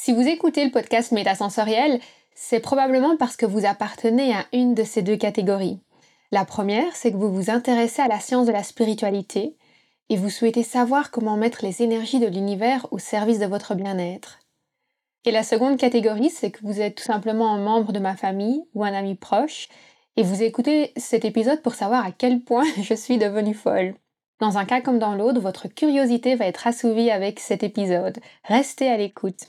Si vous écoutez le podcast Métasensoriel, c'est probablement parce que vous appartenez à une de ces deux catégories. La première, c'est que vous vous intéressez à la science de la spiritualité et vous souhaitez savoir comment mettre les énergies de l'univers au service de votre bien-être. Et la seconde catégorie, c'est que vous êtes tout simplement un membre de ma famille ou un ami proche et vous écoutez cet épisode pour savoir à quel point je suis devenue folle. Dans un cas comme dans l'autre, votre curiosité va être assouvie avec cet épisode. Restez à l'écoute.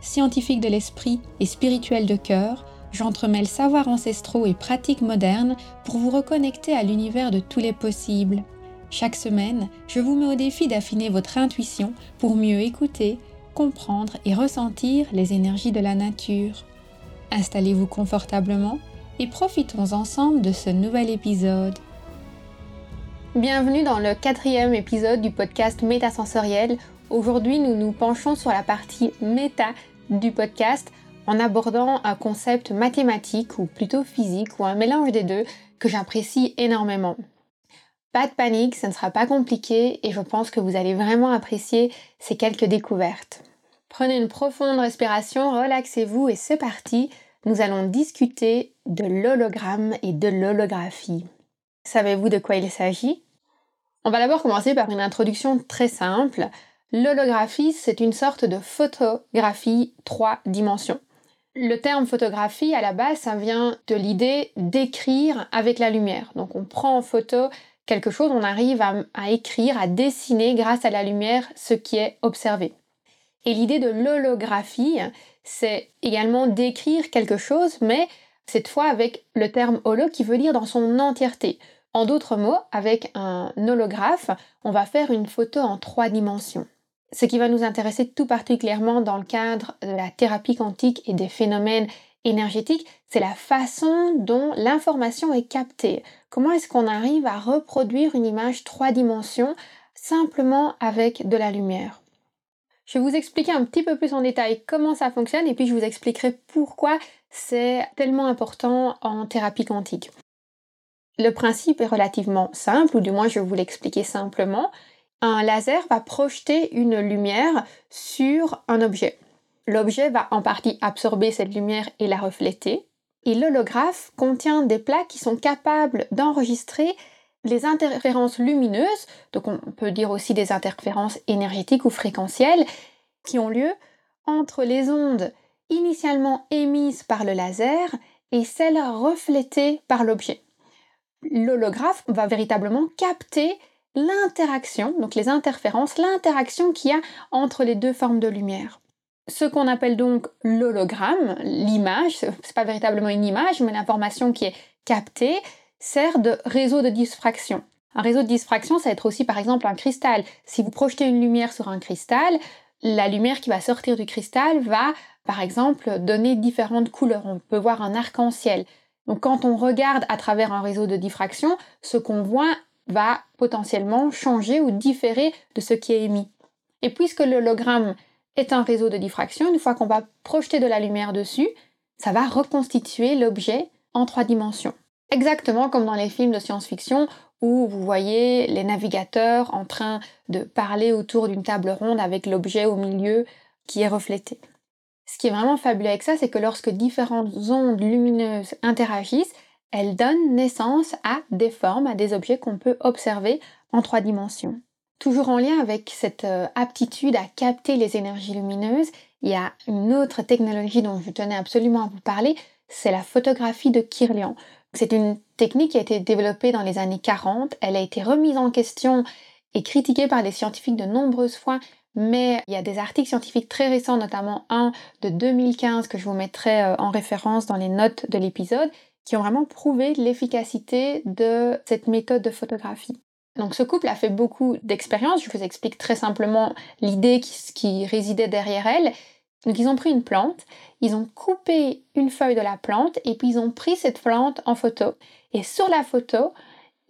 Scientifique de l'esprit et spirituel de cœur, j'entremêle savoirs ancestraux et pratiques modernes pour vous reconnecter à l'univers de tous les possibles. Chaque semaine, je vous mets au défi d'affiner votre intuition pour mieux écouter, comprendre et ressentir les énergies de la nature. Installez-vous confortablement et profitons ensemble de ce nouvel épisode. Bienvenue dans le quatrième épisode du podcast Métasensoriel. Aujourd'hui, nous nous penchons sur la partie méta du podcast en abordant un concept mathématique ou plutôt physique ou un mélange des deux que j'apprécie énormément. Pas de panique, ce ne sera pas compliqué et je pense que vous allez vraiment apprécier ces quelques découvertes. Prenez une profonde respiration, relaxez-vous et c'est parti. Nous allons discuter de l'hologramme et de l'holographie. Savez-vous de quoi il s'agit? On va d'abord commencer par une introduction très simple. L'holographie, c'est une sorte de photographie trois dimensions. Le terme photographie, à la base, ça vient de l'idée d'écrire avec la lumière. Donc on prend en photo quelque chose, on arrive à, écrire, à dessiner grâce à la lumière ce qui est observé. Et l'idée de l'holographie, c'est également d'écrire quelque chose, mais cette fois avec le terme holo qui veut dire dans son entièreté. En d'autres mots, avec un holographe, on va faire une photo en trois dimensions. Ce qui va nous intéresser tout particulièrement dans le cadre de la thérapie quantique et des phénomènes énergétiques, c'est la façon dont l'information est captée. Comment est-ce qu'on arrive à reproduire une image trois dimensions simplement avec de la lumière? Je vais vous expliquer un petit peu plus en détail comment ça fonctionne et puis je vous expliquerai pourquoi c'est tellement important en thérapie quantique. Le principe est relativement simple, ou du moins je vais vous l'expliquer simplement un laser va projeter une lumière sur un objet. L'objet va en partie absorber cette lumière et la refléter. Et l'holographe contient des plaques qui sont capables d'enregistrer les interférences lumineuses, donc on peut dire aussi des interférences énergétiques ou fréquentielles, qui ont lieu entre les ondes initialement émises par le laser et celles reflétées par l'objet. L'holographe va véritablement capter l'interaction, donc les interférences, l'interaction qu'il y a entre les deux formes de lumière. Ce qu'on appelle donc l'hologramme, l'image, c'est pas véritablement une image, mais l'information qui est captée, sert de réseau de diffraction. Un réseau de diffraction, ça va être aussi par exemple un cristal. Si vous projetez une lumière sur un cristal, la lumière qui va sortir du cristal va, par exemple, donner différentes couleurs. On peut voir un arc-en-ciel. Donc quand on regarde à travers un réseau de diffraction, ce qu'on voit va potentiellement changer ou différer de ce qui est émis. Et puisque l'hologramme est un réseau de diffraction, une fois qu'on va projeter de la lumière dessus, ça va reconstituer l'objet en trois dimensions. Exactement comme dans les films de science-fiction où vous voyez les navigateurs en train de parler autour d'une table ronde avec l'objet au milieu qui est reflété. Ce qui est vraiment fabuleux avec ça, c'est que lorsque différentes ondes lumineuses interagissent, elle donne naissance à des formes, à des objets qu'on peut observer en trois dimensions. Toujours en lien avec cette euh, aptitude à capter les énergies lumineuses, il y a une autre technologie dont je tenais absolument à vous parler, c'est la photographie de Kirlian. C'est une technique qui a été développée dans les années 40, elle a été remise en question et critiquée par des scientifiques de nombreuses fois, mais il y a des articles scientifiques très récents, notamment un de 2015 que je vous mettrai euh, en référence dans les notes de l'épisode, qui ont vraiment prouvé l'efficacité de cette méthode de photographie. Donc ce couple a fait beaucoup d'expériences, je vous explique très simplement l'idée qui, résidait derrière elle. Donc ils ont pris une plante, ils ont coupé une feuille de la plante et puis ils ont pris cette plante en photo. Et sur la photo,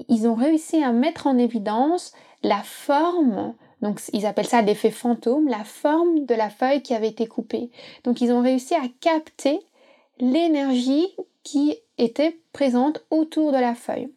ils ont réussi à mettre en évidence la forme, donc ils appellent ça l'effet fantôme, la forme de la feuille qui avait été coupée. Donc ils ont réussi à capter l'énergie qui était présente autour de la feuille.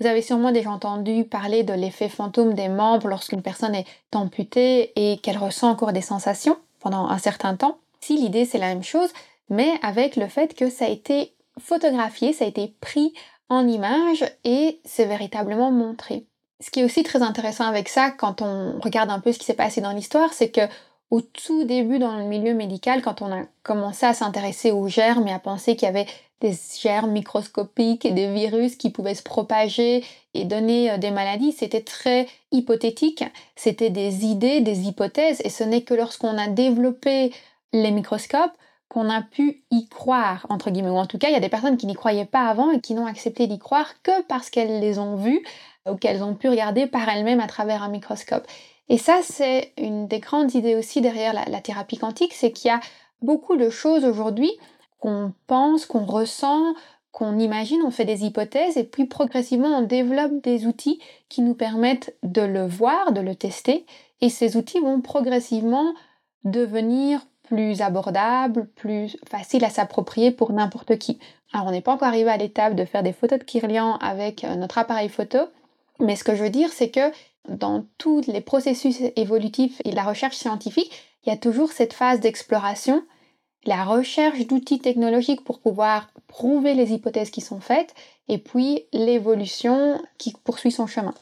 Vous avez sûrement déjà entendu parler de l'effet fantôme des membres lorsqu'une personne est amputée et qu'elle ressent encore des sensations pendant un certain temps. Si l'idée c'est la même chose, mais avec le fait que ça a été photographié, ça a été pris en image et c'est véritablement montré. Ce qui est aussi très intéressant avec ça, quand on regarde un peu ce qui s'est passé dans l'histoire, c'est que au tout début dans le milieu médical, quand on a commencé à s'intéresser aux germes et à penser qu'il y avait des germes microscopiques et des virus qui pouvaient se propager et donner euh, des maladies, c'était très hypothétique, c'était des idées, des hypothèses, et ce n'est que lorsqu'on a développé les microscopes qu'on a pu y croire, entre guillemets, ou en tout cas, il y a des personnes qui n'y croyaient pas avant et qui n'ont accepté d'y croire que parce qu'elles les ont vues ou qu'elles ont pu regarder par elles-mêmes à travers un microscope. Et ça, c'est une des grandes idées aussi derrière la, thérapie quantique, c'est qu'il y a beaucoup de choses aujourd'hui qu'on pense, qu'on ressent, qu'on imagine, on fait des hypothèses et puis progressivement on développe des outils qui nous permettent de le voir, de le tester et ces outils vont progressivement devenir plus abordables, plus faciles à s'approprier pour n'importe qui. Alors on n'est pas encore arrivé à l'étape de faire des photos de Kirlian avec euh, notre appareil photo, mais ce que je veux dire c'est que dans tous les processus évolutifs et la recherche scientifique, il y a toujours cette phase d'exploration, la recherche d'outils technologiques pour pouvoir prouver les hypothèses qui sont faites, et puis l'évolution qui poursuit son chemin.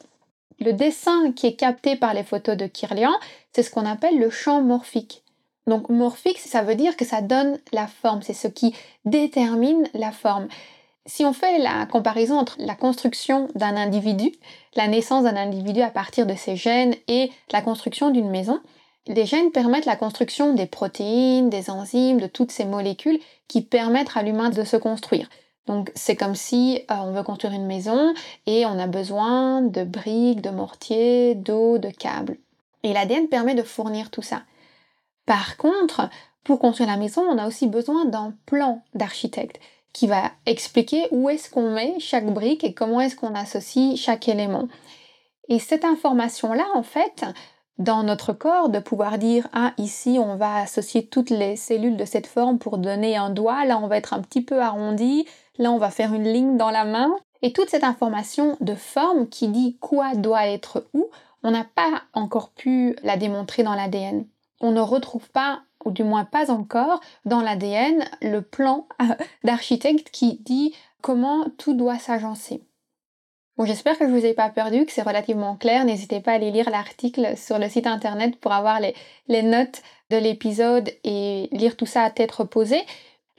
Le dessin qui est capté par les photos de Kirlian, c'est ce qu'on appelle le champ morphique. Donc morphique, ça veut dire que ça donne la forme, c'est ce qui détermine la forme. Si on fait la comparaison entre la construction d'un individu, la naissance d'un individu à partir de ses gènes et la construction d'une maison, les gènes permettent la construction des protéines, des enzymes, de toutes ces molécules qui permettent à l'humain de se construire. Donc c'est comme si euh, on veut construire une maison et on a besoin de briques, de mortiers, d'eau, de câbles. Et l'ADN permet de fournir tout ça. Par contre, pour construire la maison, on a aussi besoin d'un plan d'architecte qui va expliquer où est-ce qu'on met chaque brique et comment est-ce qu'on associe chaque élément. Et cette information-là, en fait, dans notre corps, de pouvoir dire ah ici on va associer toutes les cellules de cette forme pour donner un doigt, là on va être un petit peu arrondi, là on va faire une ligne dans la main. Et toute cette information de forme qui dit quoi doit être où, on n'a pas encore pu la démontrer dans l'ADN. On ne retrouve pas ou du moins pas encore, dans l'ADN, le plan d'architecte qui dit comment tout doit s'agencer. J'espère que je vous ai pas perdu, que c'est relativement clair. N'hésitez pas à aller lire l'article sur le site internet pour avoir les, les notes de l'épisode et lire tout ça à tête reposée.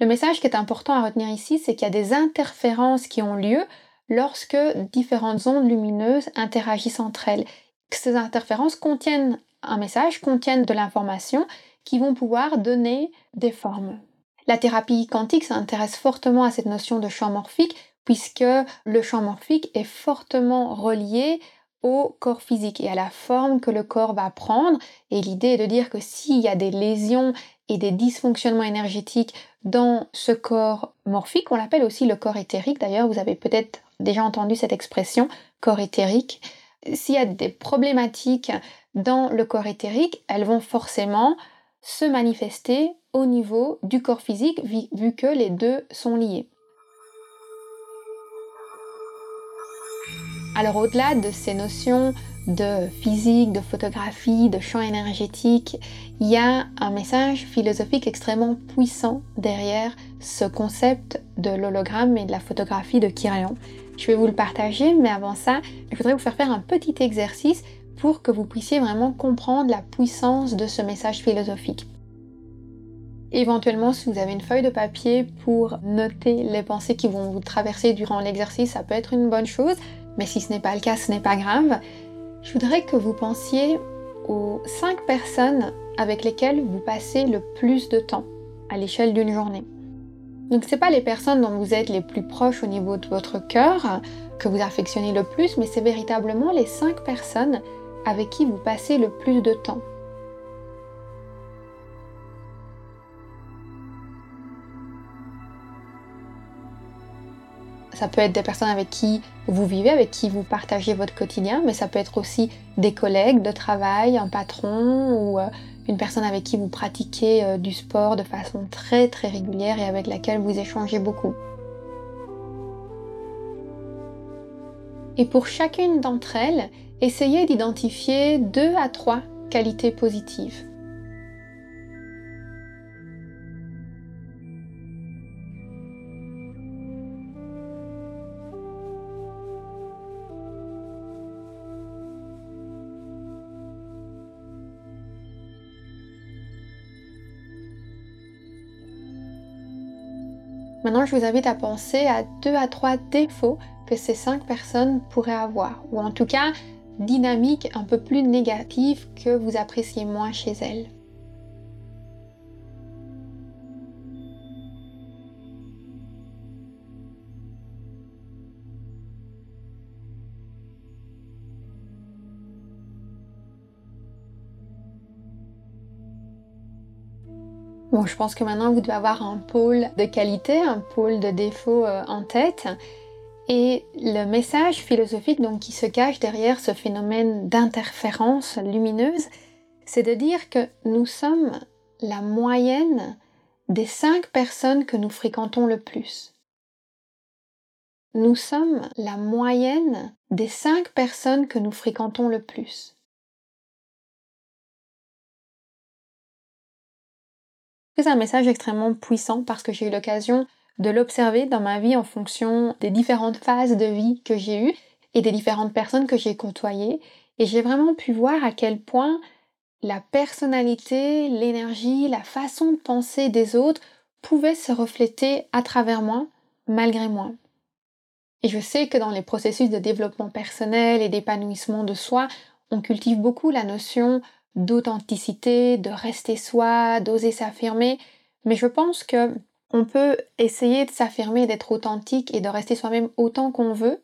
Le message qui est important à retenir ici, c'est qu'il y a des interférences qui ont lieu lorsque différentes ondes lumineuses interagissent entre elles. Ces interférences contiennent un message, contiennent de l'information qui vont pouvoir donner des formes. La thérapie quantique s'intéresse fortement à cette notion de champ morphique puisque le champ morphique est fortement relié au corps physique et à la forme que le corps va prendre. Et l'idée est de dire que s'il y a des lésions et des dysfonctionnements énergétiques dans ce corps morphique, on l'appelle aussi le corps éthérique. D'ailleurs, vous avez peut-être déjà entendu cette expression, corps éthérique. S'il y a des problématiques dans le corps éthérique, elles vont forcément se manifester au niveau du corps physique vu que les deux sont liés. Alors au-delà de ces notions de physique, de photographie, de champ énergétique, il y a un message philosophique extrêmement puissant derrière ce concept de l'hologramme et de la photographie de Kirlian. Je vais vous le partager, mais avant ça, je voudrais vous faire faire un petit exercice pour que vous puissiez vraiment comprendre la puissance de ce message philosophique. Éventuellement, si vous avez une feuille de papier pour noter les pensées qui vont vous traverser durant l'exercice, ça peut être une bonne chose, mais si ce n'est pas le cas, ce n'est pas grave. Je voudrais que vous pensiez aux 5 personnes avec lesquelles vous passez le plus de temps à l'échelle d'une journée. Donc c'est pas les personnes dont vous êtes les plus proches au niveau de votre cœur que vous affectionnez le plus, mais c'est véritablement les cinq personnes avec qui vous passez le plus de temps. Ça peut être des personnes avec qui vous vivez, avec qui vous partagez votre quotidien, mais ça peut être aussi des collègues de travail, un patron ou euh, une personne avec qui vous pratiquez euh, du sport de façon très très régulière et avec laquelle vous échangez beaucoup. Et pour chacune d'entre elles, essayez d'identifier deux à trois qualités positives. Maintenant, je vous invite à penser à deux à trois défauts que ces cinq personnes pourraient avoir, ou en tout cas dynamiques un peu plus négatives que vous appréciez moins chez elles. Bon, je pense que maintenant vous devez avoir un pôle de qualité, un pôle de défaut euh, en tête. Et le message philosophique donc, qui se cache derrière ce phénomène d'interférence lumineuse, c'est de dire que nous sommes la moyenne des cinq personnes que nous fréquentons le plus. Nous sommes la moyenne des cinq personnes que nous fréquentons le plus. C'est un message extrêmement puissant parce que j'ai eu l'occasion de l'observer dans ma vie en fonction des différentes phases de vie que j'ai eues et des différentes personnes que j'ai côtoyées. Et j'ai vraiment pu voir à quel point la personnalité, l'énergie, la façon de penser des autres pouvaient se refléter à travers moi, malgré moi. Et je sais que dans les processus de développement personnel et d'épanouissement de soi, on cultive beaucoup la notion d'authenticité, de rester soi, d'oser s'affirmer. Mais je pense que on peut essayer de s'affirmer, d'être authentique et de rester soi-même autant qu'on veut.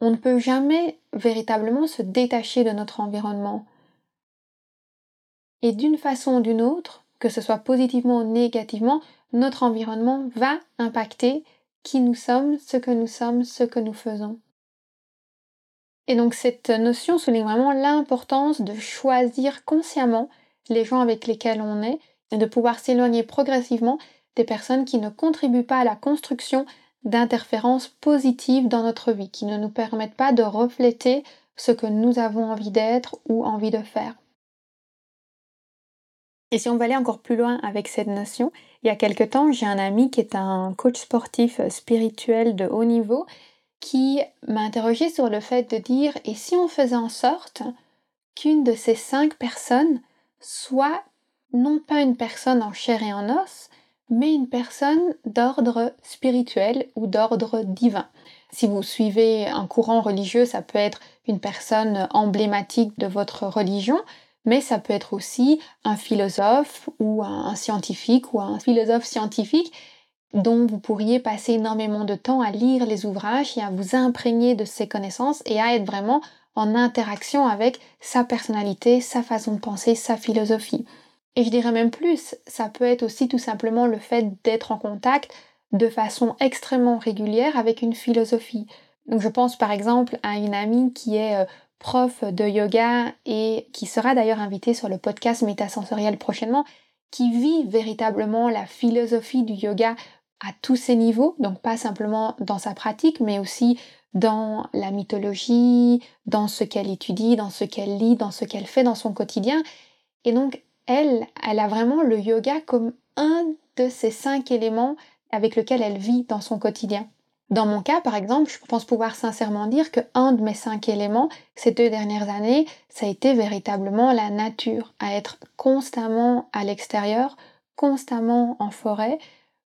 On ne peut jamais véritablement se détacher de notre environnement. Et d'une façon ou d'une autre, que ce soit positivement ou négativement, notre environnement va impacter qui nous sommes, ce que nous sommes, ce que nous faisons. Et donc cette notion souligne vraiment l'importance de choisir consciemment les gens avec lesquels on est et de pouvoir s'éloigner progressivement des personnes qui ne contribuent pas à la construction d'interférences positives dans notre vie, qui ne nous permettent pas de refléter ce que nous avons envie d'être ou envie de faire. Et si on va aller encore plus loin avec cette notion, il y a quelque temps, j'ai un ami qui est un coach sportif spirituel de haut niveau qui m'a interrogé sur le fait de dire et si on faisait en sorte qu'une de ces cinq personnes soit non pas une personne en chair et en os, mais une personne d'ordre spirituel ou d'ordre divin. Si vous suivez un courant religieux, ça peut être une personne emblématique de votre religion, mais ça peut être aussi un philosophe ou un scientifique ou un philosophe scientifique dont vous pourriez passer énormément de temps à lire les ouvrages et à vous imprégner de ses connaissances et à être vraiment en interaction avec sa personnalité, sa façon de penser, sa philosophie. Et je dirais même plus, ça peut être aussi tout simplement le fait d'être en contact de façon extrêmement régulière avec une philosophie. Donc je pense par exemple à une amie qui est euh, prof de yoga et qui sera d'ailleurs invitée sur le podcast Métasensoriel prochainement, qui vit véritablement la philosophie du yoga à tous ses niveaux, donc pas simplement dans sa pratique, mais aussi dans la mythologie, dans ce qu'elle étudie, dans ce qu'elle lit, dans ce qu'elle fait dans son quotidien. Et donc, elle, elle a vraiment le yoga comme un de ces cinq éléments avec lesquels elle vit dans son quotidien. Dans mon cas, par exemple, je pense pouvoir sincèrement dire que un de mes cinq éléments ces deux dernières années, ça a été véritablement la nature, à être constamment à l'extérieur, constamment en forêt,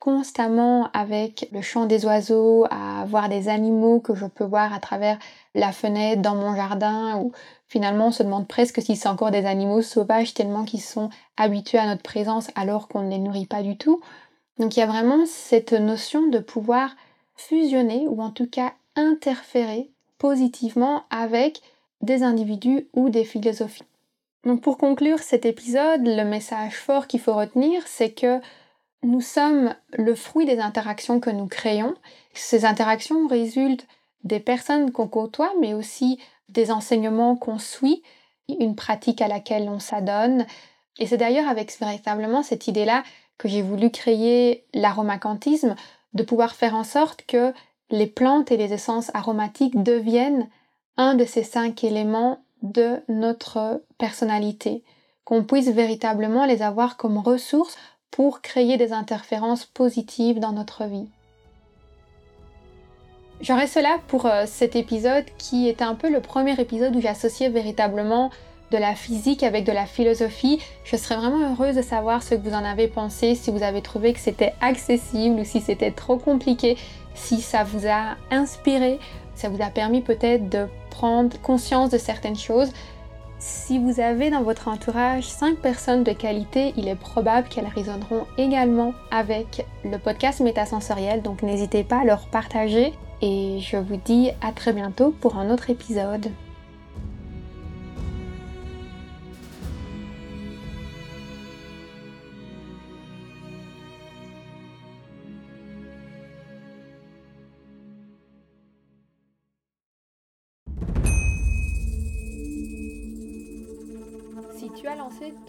constamment avec le chant des oiseaux, à voir des animaux que je peux voir à travers la fenêtre dans mon jardin, ou finalement on se demande presque si c'est encore des animaux sauvages tellement qu'ils sont habitués à notre présence alors qu'on ne les nourrit pas du tout. Donc il y a vraiment cette notion de pouvoir fusionner ou en tout cas interférer positivement avec des individus ou des philosophies. Donc pour conclure cet épisode, le message fort qu'il faut retenir, c'est que nous sommes le fruit des interactions que nous créons. Ces interactions résultent des personnes qu'on côtoie, mais aussi des enseignements qu'on suit, une pratique à laquelle on s'adonne. Et c'est d'ailleurs avec véritablement cette idée-là que j'ai voulu créer l'aromacantisme, de pouvoir faire en sorte que les plantes et les essences aromatiques deviennent un de ces cinq éléments de notre personnalité, qu'on puisse véritablement les avoir comme ressources pour créer des interférences positives dans notre vie. J'aurais cela pour euh, cet épisode qui est un peu le premier épisode où j'associais véritablement de la physique avec de la philosophie. Je serais vraiment heureuse de savoir ce que vous en avez pensé, si vous avez trouvé que c'était accessible ou si c'était trop compliqué, si ça vous a inspiré, ça vous a permis peut-être de prendre conscience de certaines choses. Si vous avez dans votre entourage 5 personnes de qualité, il est probable qu'elles résonneront également avec le podcast métasensoriel, donc n'hésitez pas à leur partager et je vous dis à très bientôt pour un autre épisode.